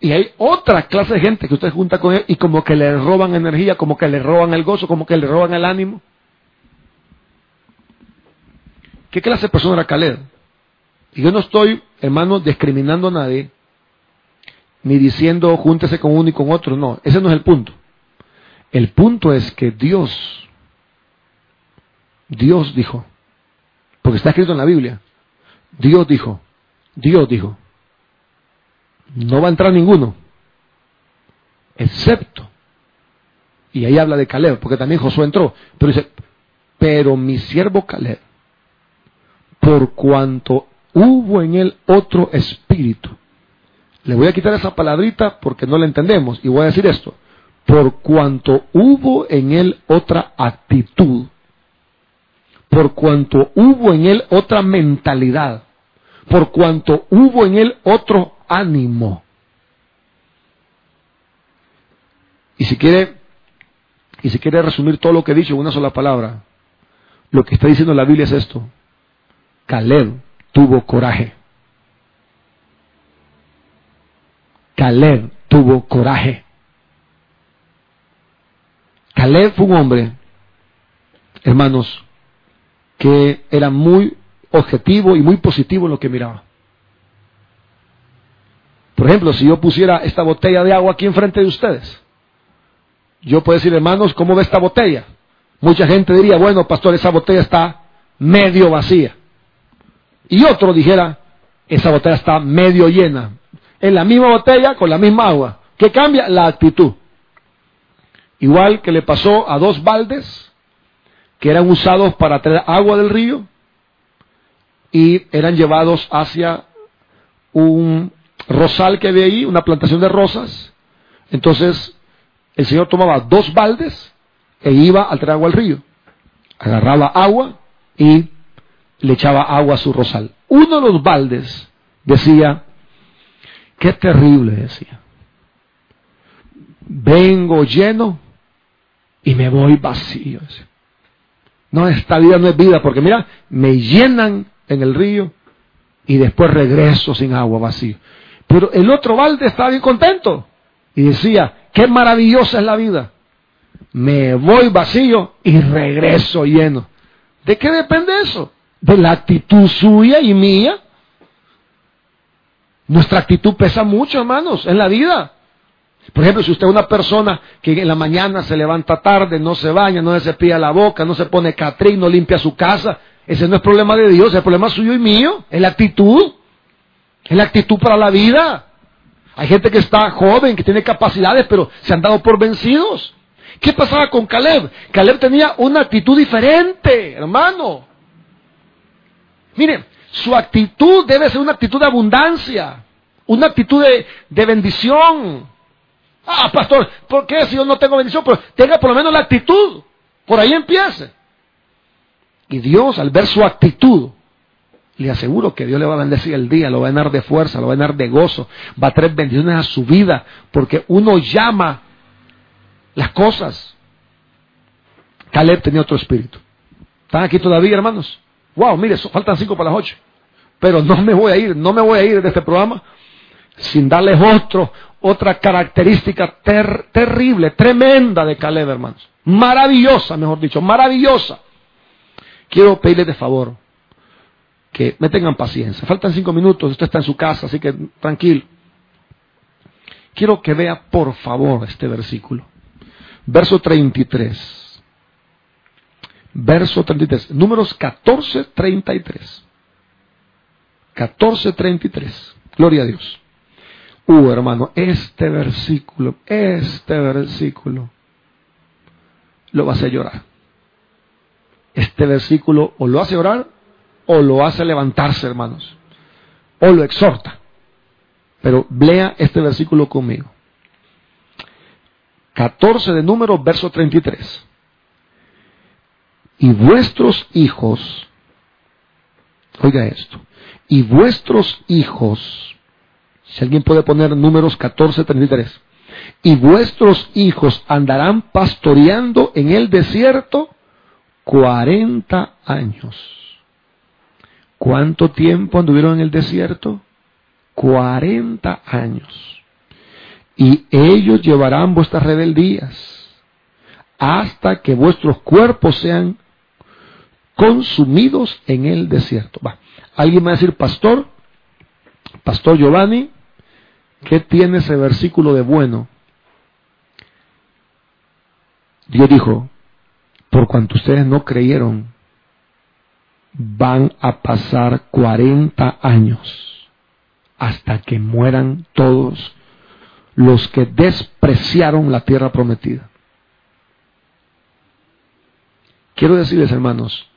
Y hay otra clase de gente que usted junta con ellos y como que le roban energía, como que le roban el gozo, como que le roban el ánimo. ¿Qué clase de persona era Caleb? Y yo no estoy, hermano, discriminando a nadie ni diciendo júntese con uno y con otro, no, ese no es el punto. El punto es que Dios, Dios dijo, porque está escrito en la Biblia, Dios dijo, Dios dijo, no va a entrar ninguno, excepto, y ahí habla de Caleb, porque también Josué entró, pero dice, pero mi siervo Caleb, por cuanto hubo en él otro espíritu, le voy a quitar esa palabrita porque no la entendemos y voy a decir esto. Por cuanto hubo en él otra actitud, por cuanto hubo en él otra mentalidad, por cuanto hubo en él otro ánimo. Y si quiere, y si quiere resumir todo lo que he dicho en una sola palabra, lo que está diciendo la Biblia es esto. Caleb tuvo coraje. Caleb tuvo coraje. Caleb fue un hombre, hermanos, que era muy objetivo y muy positivo en lo que miraba. Por ejemplo, si yo pusiera esta botella de agua aquí enfrente de ustedes, yo puedo decir, hermanos, ¿cómo ve esta botella? Mucha gente diría, bueno, pastor, esa botella está medio vacía. Y otro dijera, esa botella está medio llena en la misma botella con la misma agua. ¿Qué cambia? La actitud. Igual que le pasó a dos baldes que eran usados para traer agua del río y eran llevados hacia un rosal que había ahí, una plantación de rosas. Entonces el Señor tomaba dos baldes e iba a traer agua al río. Agarraba agua y le echaba agua a su rosal. Uno de los baldes decía, Qué terrible, decía. Vengo lleno y me voy vacío. No, esta vida no es vida, porque mira, me llenan en el río y después regreso sin agua vacío. Pero el otro balde estaba bien contento y decía, qué maravillosa es la vida. Me voy vacío y regreso lleno. ¿De qué depende eso? De la actitud suya y mía nuestra actitud pesa mucho, hermanos, en la vida. Por ejemplo, si usted es una persona que en la mañana se levanta tarde, no se baña, no se cepilla la boca, no se pone catrín, no limpia su casa, ese no es problema de Dios, es problema suyo y mío, es la actitud. Es la actitud para la vida. Hay gente que está joven, que tiene capacidades, pero se han dado por vencidos. ¿Qué pasaba con Caleb? Caleb tenía una actitud diferente, hermano. Miren, su actitud debe ser una actitud de abundancia, una actitud de, bendición. Ah, pastor, ¿por qué si yo no tengo bendición? Pero tenga por lo menos la actitud. Por ahí empiece. Y Dios, al ver su actitud, le aseguro que Dios le va a bendecir el día, lo va a llenar de fuerza, lo va a llenar de gozo, va a traer bendiciones a su vida, porque uno llama las cosas. Caleb tenía otro espíritu. ¿Están aquí todavía, hermanos? Wow, mire, faltan cinco para las ocho. Pero no me voy a ir, no me voy a ir de este programa sin darles otro, otra característica terrible, tremenda de Caleb, hermanos. Maravillosa, mejor dicho, maravillosa. quiero pedirles de favor que me tengan paciencia. Faltan cinco minutos, usted está en su casa, así que tranquilo. Quiero que vea por favor este versículo. Verso 33. Verso 33. Números 14, 33. 14, 33. Gloria a Dios. Uh, hermano, este versículo, este versículo lo va a hacer llorar. Este versículo o lo hace llorar o lo hace levantarse, hermanos. O lo exhorta. Pero lea este versículo conmigo. 14 de número, verso 33. Y vuestros hijos, oiga esto, y vuestros hijos, si alguien puede poner números 14, 33, y vuestros hijos andarán pastoreando en el desierto 40 años. ¿Cuánto tiempo anduvieron en el desierto? 40 años. Y ellos llevarán vuestras rebeldías hasta que vuestros cuerpos sean consumidos en el desierto. Va. Alguien me va a decir, pastor, pastor Giovanni, ¿qué tiene ese versículo de bueno? Dios dijo, por cuanto ustedes no creyeron, van a pasar 40 años hasta que mueran todos los que despreciaron la tierra prometida. Quiero decirles, hermanos,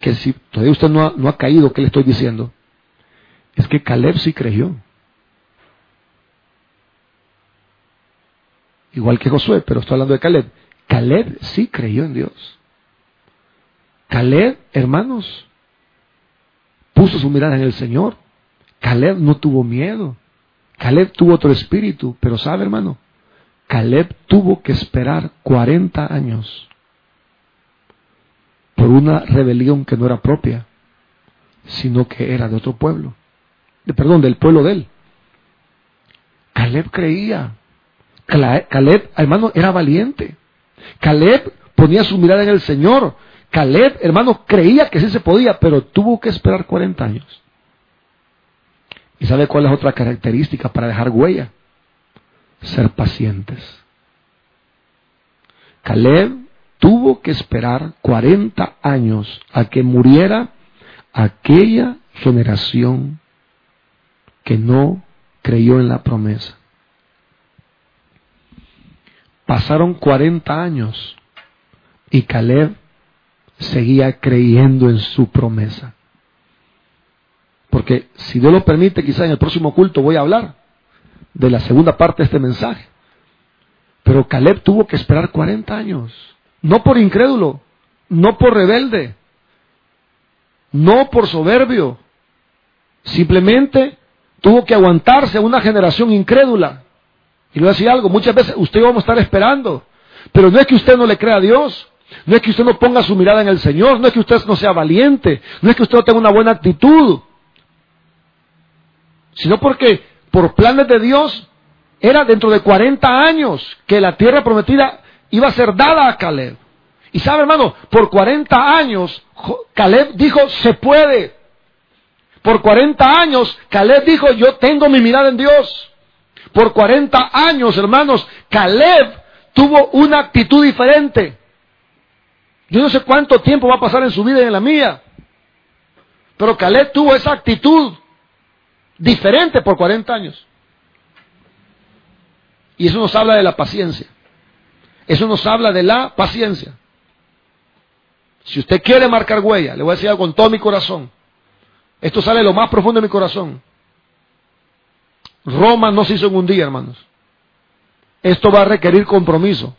que si todavía usted no ha, caído, ¿qué le estoy diciendo? Es que Caleb sí creyó. Igual que Josué, pero estoy hablando de Caleb. Caleb sí creyó en Dios. Caleb, hermanos, puso su mirada en el Señor. Caleb no tuvo miedo. Caleb tuvo otro espíritu, pero sabe, hermano, Caleb tuvo que esperar 40 años por una rebelión que no era propia, sino que era de otro pueblo. De, perdón, del pueblo de él. Caleb creía. Caleb, hermano, era valiente. Caleb ponía su mirada en el Señor. Caleb, hermano, creía que sí se podía, pero tuvo que esperar 40 años. ¿Y sabe cuál es otra característica para dejar huella? Ser pacientes. Caleb tuvo que esperar 40 años a que muriera aquella generación que no creyó en la promesa. Pasaron 40 años y Caleb seguía creyendo en su promesa. Porque si Dios lo permite, quizá en el próximo culto voy a hablar de la segunda parte de este mensaje. Pero Caleb tuvo que esperar 40 años. No por incrédulo, no por rebelde, no por soberbio. Simplemente tuvo que aguantarse a una generación incrédula y a decir algo, muchas veces usted vamos a estar esperando, pero no es que usted no le crea a Dios, no es que usted no ponga su mirada en el Señor, no es que usted no sea valiente, no es que usted no tenga una buena actitud, sino porque por planes de Dios era dentro de 40 años que la tierra prometida iba a ser dada a Caleb. Y sabe hermano, por 40 años Caleb dijo, se puede. Por 40 años Caleb dijo, yo tengo mi mirada en Dios. Por 40 años, hermanos, Caleb tuvo una actitud diferente. Yo no sé cuánto tiempo va a pasar en su vida y en la mía. Pero Caleb tuvo esa actitud diferente por 40 años. Y eso nos habla de la paciencia. Eso nos habla de la paciencia. Si usted quiere marcar huella, le voy a decir algo con todo mi corazón. Esto sale de lo más profundo de mi corazón. Roma no se hizo en un día, hermanos. Esto va a requerir compromiso.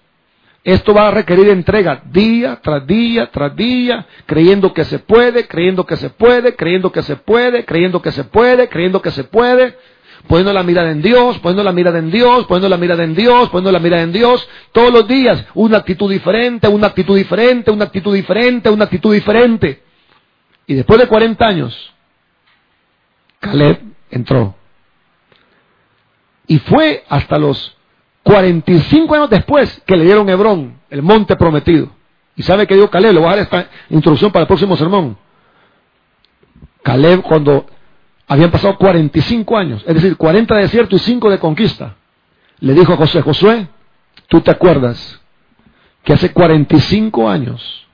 Esto va a requerir entrega día tras día tras día, creyendo que se puede, creyendo que se puede, creyendo que se puede, creyendo que se puede, creyendo que se puede, poniendo la mirada en Dios, poniendo la mirada en Dios, poniendo la mirada en Dios, poniendo la mirada en Dios, todos los días, una actitud diferente, una actitud diferente, una actitud diferente, una actitud diferente. Y después de 40 años, Caleb entró y fue hasta los 45 años después que le dieron Hebrón, el monte prometido. ¿Y sabe que dijo Caleb? Le voy a dar esta introducción para el próximo sermón. Caleb cuando habían pasado 45 años, es decir, 40 de desierto y 5 de conquista, le dijo a José, Josué, tú te acuerdas que hace 45 años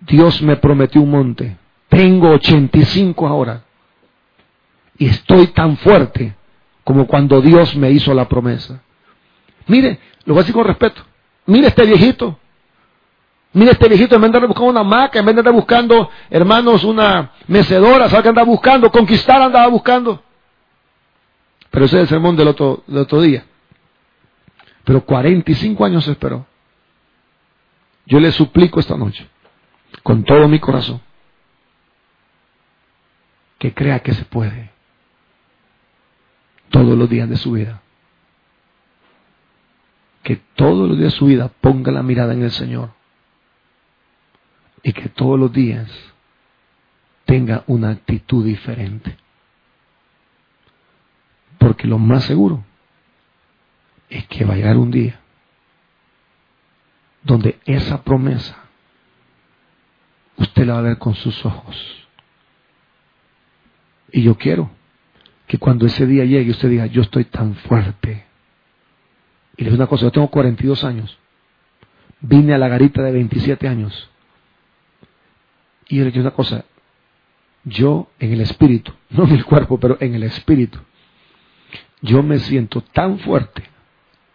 Dios me prometió un monte, tengo 85 ahora, y estoy tan fuerte como cuando Dios me hizo la promesa. Mire, lo voy a decir con respeto, mire este viejito, Mire este viejito, en vez de andar buscando una maca, en vez de andar buscando, hermanos, una mecedora, ¿sabe qué andaba buscando? Conquistar andaba buscando. Pero ese es el sermón del otro, del otro día. Pero 45 años esperó. Yo le suplico esta noche, con todo mi corazón, que crea que se puede todos los días de su vida. Que todos los días de su vida ponga la mirada en el Señor y que todos los días tenga una actitud diferente. Porque lo más seguro es que va a llegar un día donde esa promesa usted la va a ver con sus ojos. Y yo quiero que cuando ese día llegue usted diga, yo estoy tan fuerte. Y le digo una cosa, yo tengo 42 años. Vine a la garita de 27 años. Y le digo una cosa, yo en el espíritu, [LAUGHS] no en el cuerpo, pero en el espíritu, yo me siento tan fuerte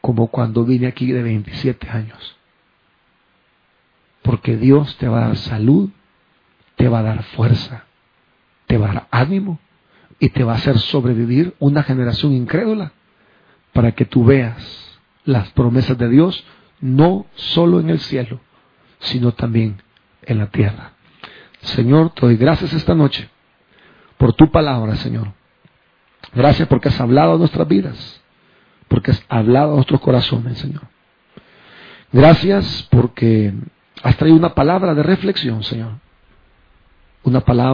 como cuando vine aquí de 27 años. Porque Dios te va a dar salud, te va a dar fuerza, te va a dar ánimo y te va a hacer sobrevivir una generación incrédula para que tú veas las promesas de Dios no solo en el cielo, sino también en la tierra. Señor, te doy gracias esta noche por tu palabra, Señor. Gracias porque has hablado a nuestras vidas, porque has hablado a nuestros corazones, Señor. Gracias porque has traído una palabra de reflexión, Señor. Una palabra